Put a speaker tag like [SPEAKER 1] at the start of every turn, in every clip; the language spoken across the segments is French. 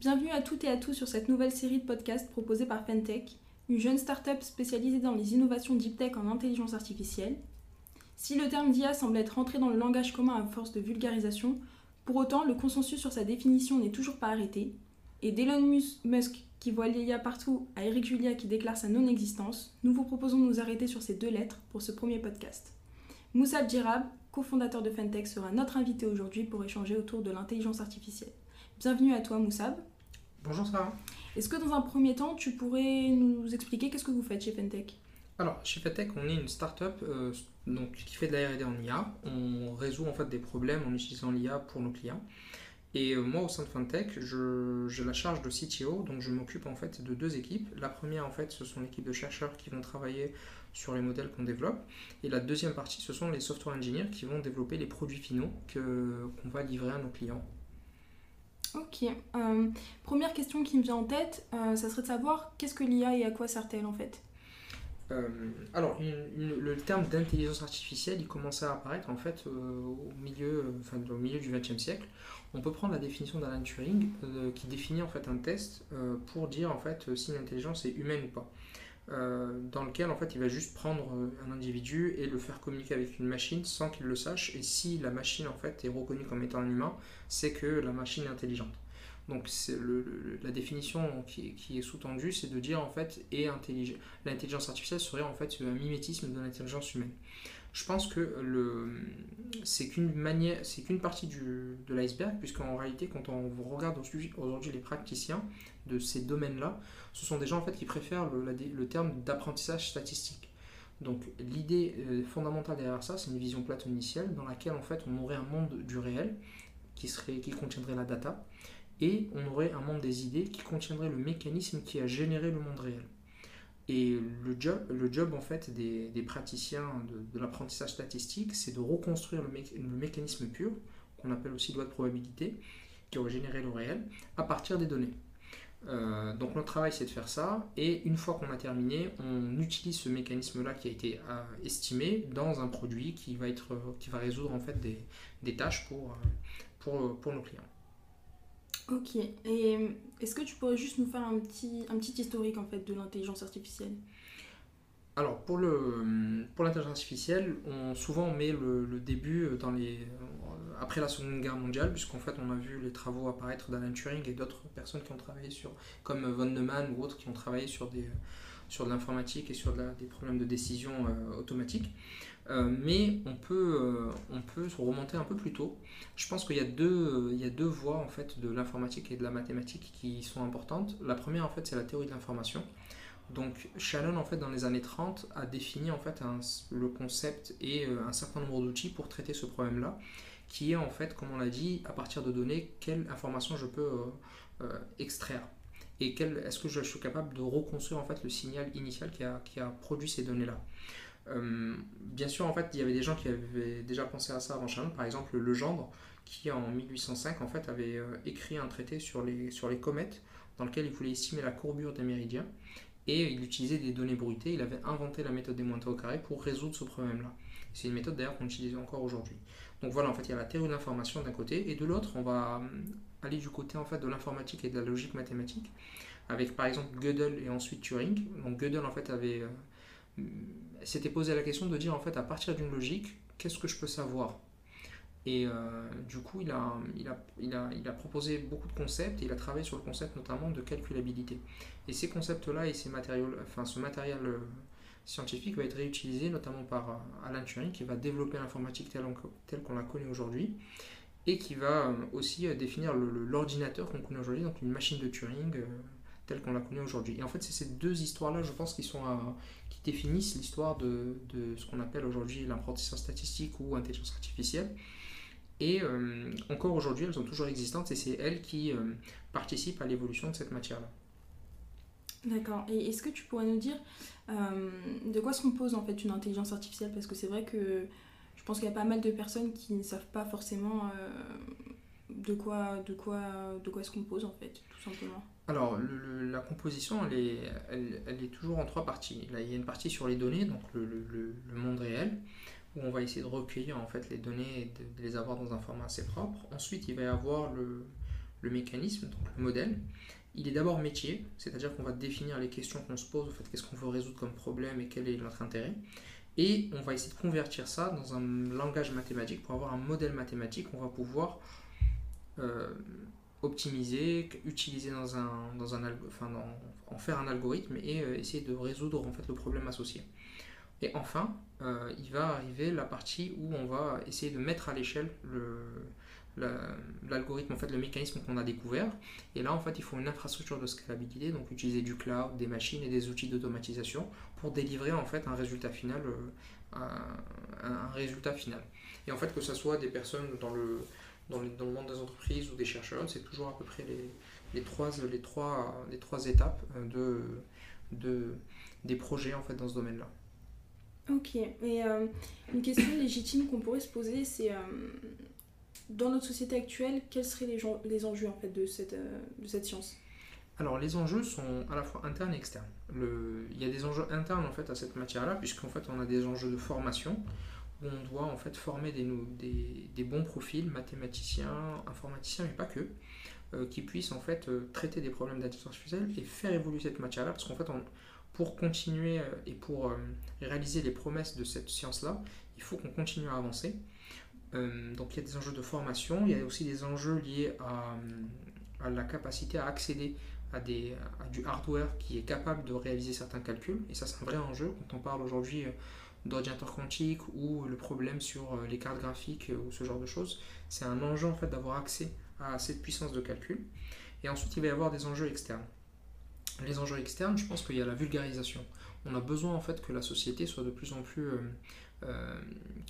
[SPEAKER 1] Bienvenue à toutes et à tous sur cette nouvelle série de podcasts proposée par Fentech, une jeune start-up spécialisée dans les innovations deep tech en intelligence artificielle. Si le terme d'IA semble être rentré dans le langage commun à force de vulgarisation, pour autant le consensus sur sa définition n'est toujours pas arrêté, et d'Elon Musk qui voit l'IA partout à Eric Julia qui déclare sa non-existence, nous vous proposons de nous arrêter sur ces deux lettres pour ce premier podcast. Moussa Djirab, cofondateur de Fentech, sera notre invité aujourd'hui pour échanger autour de l'intelligence artificielle. Bienvenue à toi Moussab.
[SPEAKER 2] Bonjour Sarah.
[SPEAKER 1] Est-ce que dans un premier temps, tu pourrais nous expliquer qu'est-ce que vous faites chez Fentech?
[SPEAKER 2] Alors, chez Fentech, on est une start-up euh, donc, qui fait de la R&D en IA. On résout en fait des problèmes en utilisant l'IA pour nos clients. Et euh, moi, au sein de Fentech, j'ai la charge de CTO, donc je m'occupe en fait de deux équipes. La première, en fait, ce sont l'équipe de chercheurs qui vont travailler sur les modèles qu'on développe. Et la deuxième partie, ce sont les software engineers qui vont développer les produits finaux qu'on va livrer à nos clients.
[SPEAKER 1] Euh, première question qui me vient en tête, euh, ça serait de savoir qu'est-ce que l'IA et à quoi sert-elle en fait?
[SPEAKER 2] Euh, alors, le terme d'intelligence artificielle, il commençait à apparaître en fait au milieu, enfin, au milieu du XXe siècle. On peut prendre la définition d'Alan Turing qui définit en fait un test pour dire en fait si l'intelligence est humaine ou pas. Euh, dans lequel en fait il va juste prendre euh, un individu et le faire communiquer avec une machine sans qu'il le sache. Et si la machine en fait est reconnue comme étant un humain c'est que la machine est intelligente. Donc la définition qui, est sous-tendue c'est de dire en fait l'intelligence artificielle serait en fait un mimétisme de l'intelligence humaine je pense que c'est qu'une partie du, de l'iceberg, puisqu'en réalité, quand on regarde aujourd'hui les praticiens de ces domaines-là, ce sont des gens en fait qui préfèrent le, le terme d'apprentissage statistique. Donc l'idée euh, fondamentale derrière ça, c'est une vision platonicielle dans laquelle en fait on aurait un monde du réel qui serait, qui contiendrait la data, et on aurait un monde des idées qui contiendrait le mécanisme qui a généré le monde réel. Et le job, en fait des, praticiens de, l'apprentissage statistique, c'est de reconstruire le, mécanisme pur, qu'on appelle aussi loi de probabilité, qui aurait généré le réel, à partir des données. Euh, donc notre travail c'est de faire ça et une fois qu'on a terminé, on utilise ce mécanisme-là qui a été euh, estimé dans un produit qui va, résoudre en fait des, tâches euh, pour nos clients.
[SPEAKER 1] Ok. Et euh, est-ce que tu pourrais juste nous faire un petit, un petit historique en fait de l'intelligence artificielle?
[SPEAKER 2] Alors pour, le, pour l'intelligence artificielle, on, souvent on met le, le, début dans les, euh, après la Seconde Guerre mondiale, puisqu'en fait on a vu les travaux apparaître d'Alan Turing et d'autres personnes qui ont travaillé sur, comme von Neumann ou autres, qui ont travaillé sur, des, sur de l'informatique et sur des problèmes de décision euh, automatique. Euh, mais on peut, euh, on peut se remonter un peu plus tôt. Je pense qu'il y, a deux, voies en fait, de l'informatique et de la mathématique qui sont importantes. La première, en fait, c'est la théorie de l'information. Donc Shannon, en fait, dans les années 30, a défini en fait, le concept et un certain nombre d'outils pour traiter ce problème-là, qui est en fait, comme on l'a dit, à partir de données, quelle information je peux extraire et est-ce que je suis capable de reconstruire en fait le signal initial qui a, produit ces données-là. Euh, bien sûr, en fait, il y avait des gens qui avaient déjà pensé à ça avant Shannon. Par exemple, Legendre, qui en 1805 en fait avait euh, écrit un traité sur les, comètes dans lequel il voulait estimer la courbure des méridiens et il utilisait des données bruitées. Il avait inventé la méthode des montées au carré pour résoudre ce problème-là. C'est une méthode d'ailleurs qu'on utilise encore aujourd'hui. Donc voilà, en fait, il y a la théorie de l'information d'un côté et de l'autre, on va aller du côté en fait de l'informatique et de la logique mathématique avec par exemple Gödel et ensuite Turing. Donc Gödel en fait avait s'était posé la question de dire en fait à partir d'une logique, qu'est-ce que je peux savoir? Et euh, du coup, il a, il, a, il, a, il a proposé beaucoup de concepts et il a travaillé sur le concept notamment de calculabilité. Et ces concepts-là et ces matériaux, enfin, ce matériel euh, scientifique va être réutilisé notamment par euh, Alan Turing qui va développer l'informatique telle, qu'on la connaît aujourd'hui et qui va aussi définir l'ordinateur qu'on connaît aujourd'hui, donc une machine de Turing telle qu'on la connaît aujourd'hui. Et en fait, c'est ces deux histoires-là, je pense, qui, définissent l'histoire de, ce qu'on appelle aujourd'hui l'apprentissage statistique ou intelligence artificielle. Et euh, encore aujourd'hui, elles sont toujours existantes et c'est elles qui euh, participent à l'évolution de cette matière-là.
[SPEAKER 1] D'accord. Et est-ce que tu pourrais nous dire euh, de quoi se compose en fait une intelligence artificielle? Parce que c'est vrai que pense qu'il y a pas mal de personnes qui ne savent pas forcément de quoi, de quoi, de quoi se compose en fait, tout simplement.
[SPEAKER 2] Alors, la composition, elle est, elle, est, toujours en trois parties. Là, il y a une partie sur les données, donc le, monde réel, où on va essayer de recueillir en fait les données et de, les avoir dans un format assez propre. Ensuite, il va y avoir le, mécanisme, donc le modèle, il est d'abord métier, c'est-à-dire qu'on va définir les questions qu'on se pose, au fait, qu'est-ce qu'on veut résoudre comme problème et quel est notre intérêt. Et on va essayer de convertir ça dans un langage mathématique pour avoir un modèle mathématique qu'on va pouvoir euh, optimiser, utiliser dans un, dans un en faire un algorithme et euh, essayer de résoudre en fait le problème associé. Et enfin, euh, il va arriver la partie où on va essayer de mettre à l'échelle le, l'algorithme, en fait, le mécanisme qu'on a découvert. Et là, en fait, il faut une infrastructure de scalabilité, donc utiliser du cloud, des machines et des outils d'automatisation pour délivrer en fait un résultat final, euh, un, résultat final. Et en fait, que ce soit des personnes dans le, dans, le monde des entreprises ou des chercheurs, c'est toujours à peu près les, les, trois, les, trois, les trois étapes de, de, des projets en fait dans ce domaine-là.
[SPEAKER 1] Ok, et euh, une question légitime qu'on pourrait se poser, c'est euh, dans notre société actuelle, quels seraient les, enjeux en fait, de, cette, euh, science?
[SPEAKER 2] Alors les enjeux sont à la fois internes et externes. Il y a des enjeux internes en fait à cette matière-là, puisqu'en fait on a des enjeux de formation, où on doit en fait former des, bons profils, mathématiciens, informaticiens, mais pas que, euh, qui puissent en fait euh, traiter des problèmes d'intelligence artificielle et faire évoluer cette matière-là, parce qu'en fait pour continuer et pour réaliser les promesses de cette science-là, il faut qu'on continue à avancer. Euh, donc il y a des enjeux de formation, il y a aussi des enjeux liés à, à la capacité à accéder à, du hardware qui est capable de réaliser certains calculs. Et ça c'est un vrai enjeu quand on parle aujourd'hui euh, d'ordinateur quantique ou le problème sur euh, les cartes graphiques ou ce genre de choses. C'est un enjeu en fait d'avoir accès à cette puissance de calcul. Et ensuite il va y avoir des enjeux externes. Les enjeux externes, je pense qu'il y a la vulgarisation. On a besoin en fait que la société soit de plus en plus euh,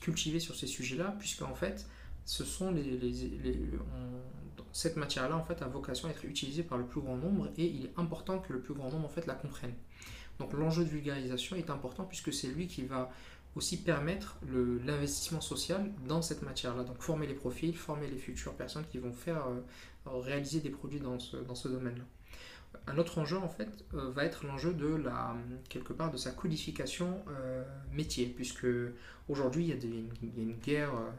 [SPEAKER 2] cultiver sur ces sujets-là, puisque en fait, ce sont les, les, cette matière-là en fait a vocation à être utilisée par le plus grand nombre et il est important que le plus grand nombre en fait la comprenne. Donc l'enjeu de vulgarisation est important puisque c'est lui qui va aussi permettre l'investissement social dans cette matière-là. Donc former les profils, former les futures personnes qui vont faire euh, réaliser des produits dans ce, dans ce domaine-là. Un autre enjeu en fait euh, va être l'enjeu de la quelque part de sa codification euh, métier, puisque aujourd'hui il, y a une guerre euh,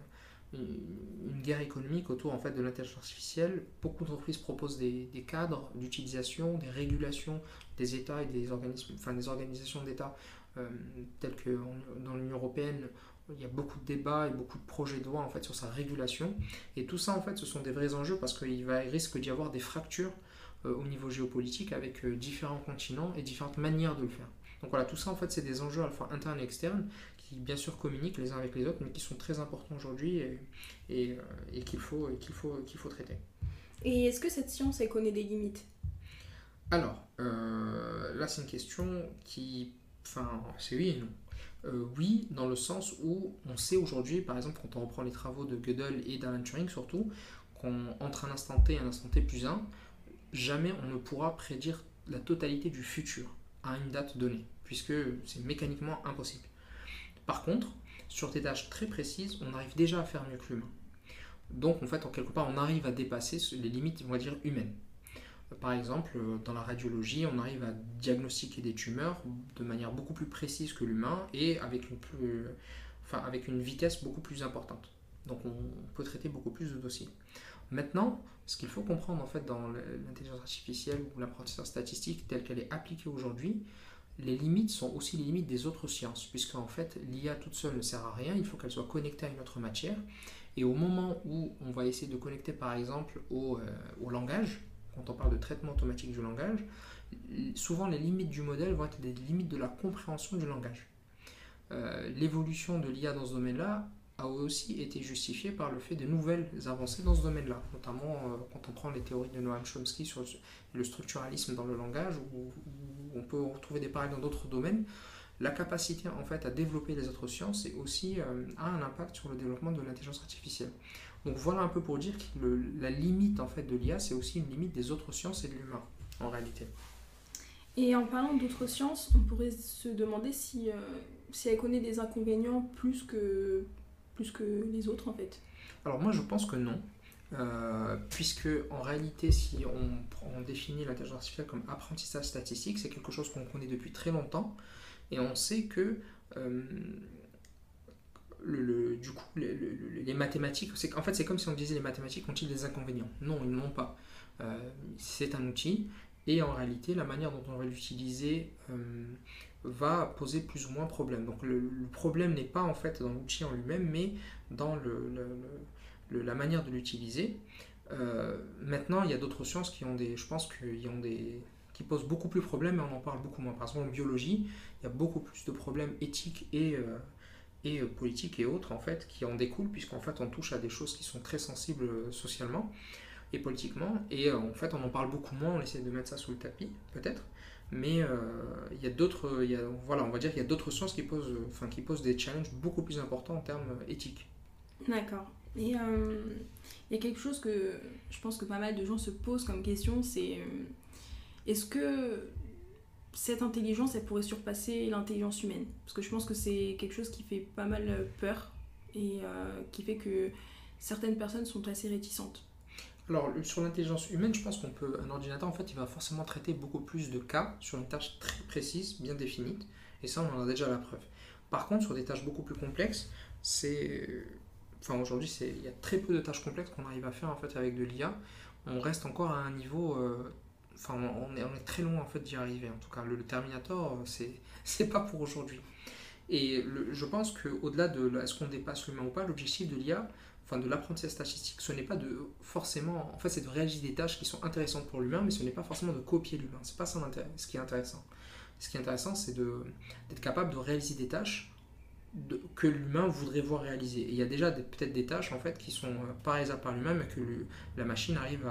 [SPEAKER 2] une guerre économique autour en fait de l'intelligence artificielle. Beaucoup d'entreprises proposent des, cadres d'utilisation, des régulations des États et des organismes, enfin des organisations d'États telles que dans l'Union européenne. Il y a beaucoup de débats et beaucoup de projets de loi en fait sur sa régulation. Et tout ça en fait, ce sont des vrais enjeux parce qu'il risque d'y avoir des fractures au niveau géopolitique avec euh, différents continents et différentes manières de le faire. Donc voilà, tout ça en fait c'est des enjeux à la fois internes et externes qui bien sûr communiquent les uns avec les autres mais qui sont très importants aujourd'hui et, et, euh, qu'il faut, qu'il faut, qu'il faut traiter.
[SPEAKER 1] Et est-ce que cette science elle connaît des limites?
[SPEAKER 2] Alors, là c'est une question qui... Enfin, c'est oui et non. oui, dans le sens où on sait aujourd'hui, par exemple, quand on reprend les travaux de Gödel et d'Alan Turing surtout, qu'entre un instant T et un instant T plus 1, jamais on ne pourra prédire la totalité du futur à une date donnée, puisque c'est mécaniquement impossible. Par contre, sur des tâches très précises, on arrive déjà à faire mieux que l'humain. Donc en fait, en quelque part, on arrive à dépasser les limites, on va dire, humaines. Par exemple, dans la radiologie, on arrive à diagnostiquer des tumeurs de manière beaucoup plus précise que l'humain et avec une, plus, enfin, avec une vitesse beaucoup plus importante. Donc on peut traiter beaucoup plus de dossiers. Maintenant, ce qu'il faut comprendre en fait dans l'intelligence artificielle ou l'apprentissage statistique tel qu'elle est appliquée aujourd'hui, les limites sont aussi les limites des autres sciences, puisque en fait l'IA toute seule ne sert à rien, il faut qu'elle soit connectée à une autre matière. Et au moment où on va essayer de connecter par exemple au, euh, langage, quand on parle de traitement automatique du langage, souvent les limites du modèle vont être des limites de la compréhension du langage. Euh, l'évolution de l'IA dans ce domaine-là a aussi été justifié par le fait de nouvelles avancées dans ce domaine-là, notamment euh, quand on prend les théories de Noam Chomsky sur le structuralisme dans le langage, où, on peut retrouver des parallèles dans d'autres domaines. La capacité en fait à développer les autres sciences et aussi euh, un impact sur le développement de l'intelligence artificielle. Donc voilà un peu pour dire que la limite en fait de l'IA, c'est aussi une limite des autres sciences et de l'humain en réalité.
[SPEAKER 1] Et en parlant d'autres sciences, on pourrait se demander si, euh, si elle connaît des inconvénients plus que que les autres en fait
[SPEAKER 2] Alors moi je pense que non. Euh, puisque en réalité, si on, définit l'intelligence artificielle comme apprentissage statistique, c'est quelque chose qu'on connaît depuis très longtemps, et on sait que euh, le, du coup, les, mathématiques, c'est en fait c'est comme si on disait les mathématiques ont-ils des inconvénients? Non, ils n'ont pas. c'est un outil et en réalité, la manière dont on va l'utiliser va poser plus ou moins problème. Donc le, problème n'est pas en fait dans l'outil en lui-même, mais dans la manière de l'utiliser. Euh, maintenant, il y a d'autres sciences qui ont des, je pense qu'ils ont des, qui posent beaucoup plus de problèmes, mais on en parle beaucoup moins. Par exemple, en biologie, il y a beaucoup plus de problèmes éthiques et euh, et politiques et autres en fait qui en découlent puisqu'en fait on touche à des choses qui sont très sensibles euh, socialement et politiquement et en fait on en parle beaucoup moins on essaie de mettre ça sous le tapis peut-être mais euh, il y a d'autres, voilà, on va dire qu'il y a d'autres sciences qui posent, enfin, qui posent des challenges beaucoup plus importants en termes éthiques.
[SPEAKER 1] D'accord. Et euh, il y a quelque chose que je pense que pas mal de gens se posent comme question, c'est euh, est-ce que cette intelligence, elle pourrait surpasser l'intelligence humaine? Parce que je pense que c'est quelque chose qui fait pas mal peur et qui fait que certaines personnes sont assez réticentes.
[SPEAKER 2] Alors, sur l'intelligence humaine, je pense qu'on peut. Un ordinateur, en fait, il va forcément traiter beaucoup plus de cas sur une tâche très précise, bien définie. Et ça, on en a déjà la preuve. Par contre, sur des tâches beaucoup plus complexes, c'est. Enfin, aujourd'hui, il y a très peu de tâches complexes qu'on arrive à faire en fait avec de l'IA. On reste encore à un niveau. Euh, enfin, on est, très loin en fait d'y arriver. En tout cas, le, Terminator, c'est c'est pas pour aujourd'hui. Et je pense qu'au-delà de est-ce qu'on dépasse l'humain ou pas, l'objectif de l'IA, enfin de l'apprentissage statistique, ce n'est pas de forcément, en fait, c'est de réaliser des tâches qui sont intéressantes pour l'humain, mais ce n'est pas forcément de copier l'humain. C'est pas ça ce qui est intéressant. Ce qui est intéressant, c'est d'être capable de réaliser des tâches que l'humain voudrait voir réaliser. Il y a déjà peut-être des tâches en fait qui sont euh, pas réalisables par l'humain, mais que la machine arrive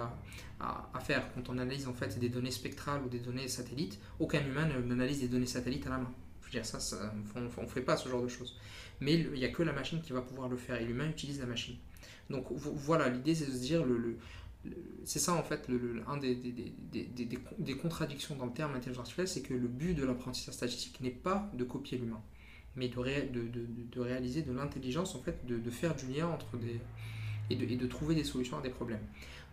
[SPEAKER 2] à, faire. Quand on analyse en fait des données spectrales ou des données satellites, aucun humain n'analyse des données satellites à la main. Dire, ça on ne fait pas ce genre de choses. Mais il n'y a que la machine qui va pouvoir le faire, et l'humain utilise la machine. Donc voilà, l'idée c'est de se dire, c'est ça en fait, le, des, contradictions dans le terme intelligence artificielle, c'est que le but de l'apprentissage statistique n'est pas de copier l'humain, mais de, réaliser de l'intelligence, en fait, de, faire du lien entre des... Et de, et de trouver des solutions à des problèmes.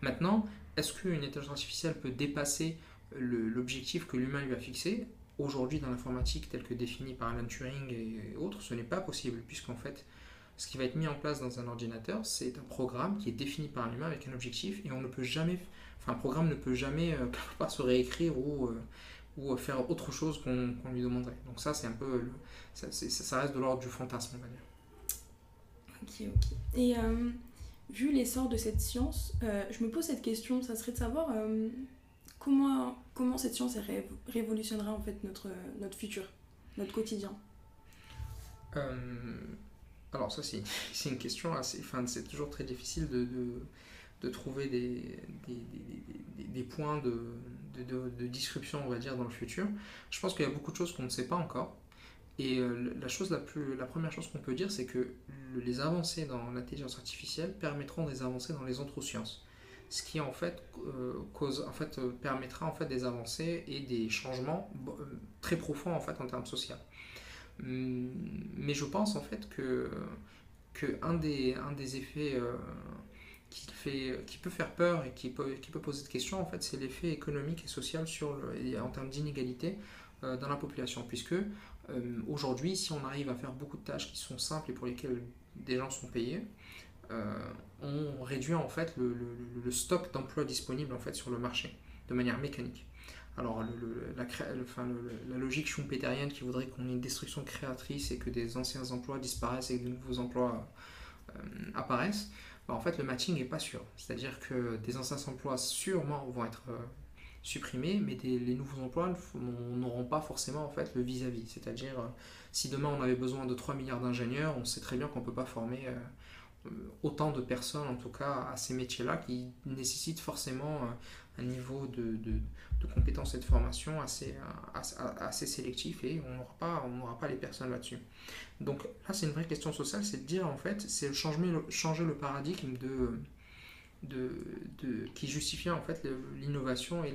[SPEAKER 2] Maintenant, est-ce qu'une intelligence artificielle peut dépasser l'objectif que l'humain lui a fixé? Aujourd'hui, dans l'informatique telle que définie par Alan Turing et autres, ce n'est pas possible, puisqu'en fait, ce qui va être mis en place dans un ordinateur, c'est un programme qui est défini par un humain avec un objectif et on ne peut jamais, enfin un programme ne peut jamais euh, pas se réécrire ou, euh, ou faire autre chose qu'on lui demanderait. Donc ça, c'est un peu, ça, ça, reste de l'ordre du fantasme, on va
[SPEAKER 1] dire. Ok, ok. Et euh, vu l'essor de cette science, je me pose cette question, ça serait de savoir comment, comment cette science révolutionnera en fait notre, notre futur, notre quotidien?
[SPEAKER 2] Alors ça c'est une question assez... Enfin, c'est toujours très difficile de, de, trouver des, des, points de, de, description, on va dire, dans le futur. Je pense qu'il y a beaucoup de choses qu'on ne sait pas encore. Et euh, la, chose la, plus, la première chose qu'on peut dire, c'est que les avancées dans l'intelligence artificielle permettront des avancées dans les autres sciences. Ce qui en fait, euh, cause, en fait euh, permettra en fait des avancées et des changements très profonds en fait en termes sociaux. Hum, mais je pense en fait que, que un, des, un des effets euh, qui, fait, qui peut faire peur et qui peut, qui peut poser de questions, en fait, c'est l'effet économique et social sur le, en termes d'inégalité euh, dans la population. Puisque euh, aujourd'hui, si on arrive à faire beaucoup de tâches qui sont simples et pour lesquelles des gens sont payés, on réduit en fait le, stock d'emplois disponible en fait sur le marché de manière mécanique. Alors, la, logique schumpeterienne qui voudrait qu'on ait une destruction créatrice et que des anciens emplois disparaissent et que de nouveaux emplois euh, apparaissent, bah, en fait, le matching n'est pas sûr. C'est-à-dire que des anciens emplois sûrement vont être euh, supprimés, mais les nouveaux emplois n'auront pas forcément en fait, le vis-à-vis. C'est-à-dire, euh, si demain on avait besoin de 3 milliards d'ingénieurs, on sait très bien qu'on ne peut pas former autant de personnes, en tout cas, à ces métiers-là, qui nécessitent forcément un niveau de, compétences et de formation assez, assez sélectif et on n'aura pas, pas les personnes là-dessus. Donc là, c'est une vraie question sociale, c'est de dire en fait, c'est changer, changer le paradigme qui justifie en fait l'innovation et,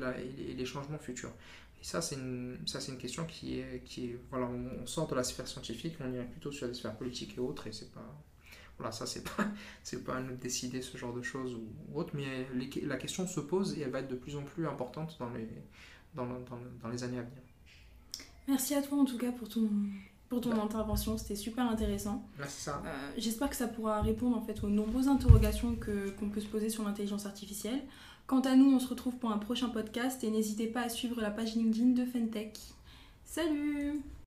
[SPEAKER 2] les changements futurs. Et ça, c'est une, question qui est, qui est, voilà, on sort de la sphère scientifique, on irait plutôt sur la sphère politique et autres, et c'est pas, voilà, ça, c'est pas, c'est pas à nous de décider ce genre de choses ou, autre, mais la question se pose et elle va être de plus en plus importante dans les, dans, dans, dans les années à venir.
[SPEAKER 1] Merci à toi en tout cas pour ton, pour ton bah. intervention, c'était super intéressant.
[SPEAKER 2] Merci.
[SPEAKER 1] Euh, j'espère que ça pourra répondre en fait aux nombreuses interrogations que, qu'on peut se poser sur l'intelligence artificielle. Quant à nous, on se retrouve pour un prochain podcast et n'hésitez pas à suivre la page LinkedIn de Fentech. Salut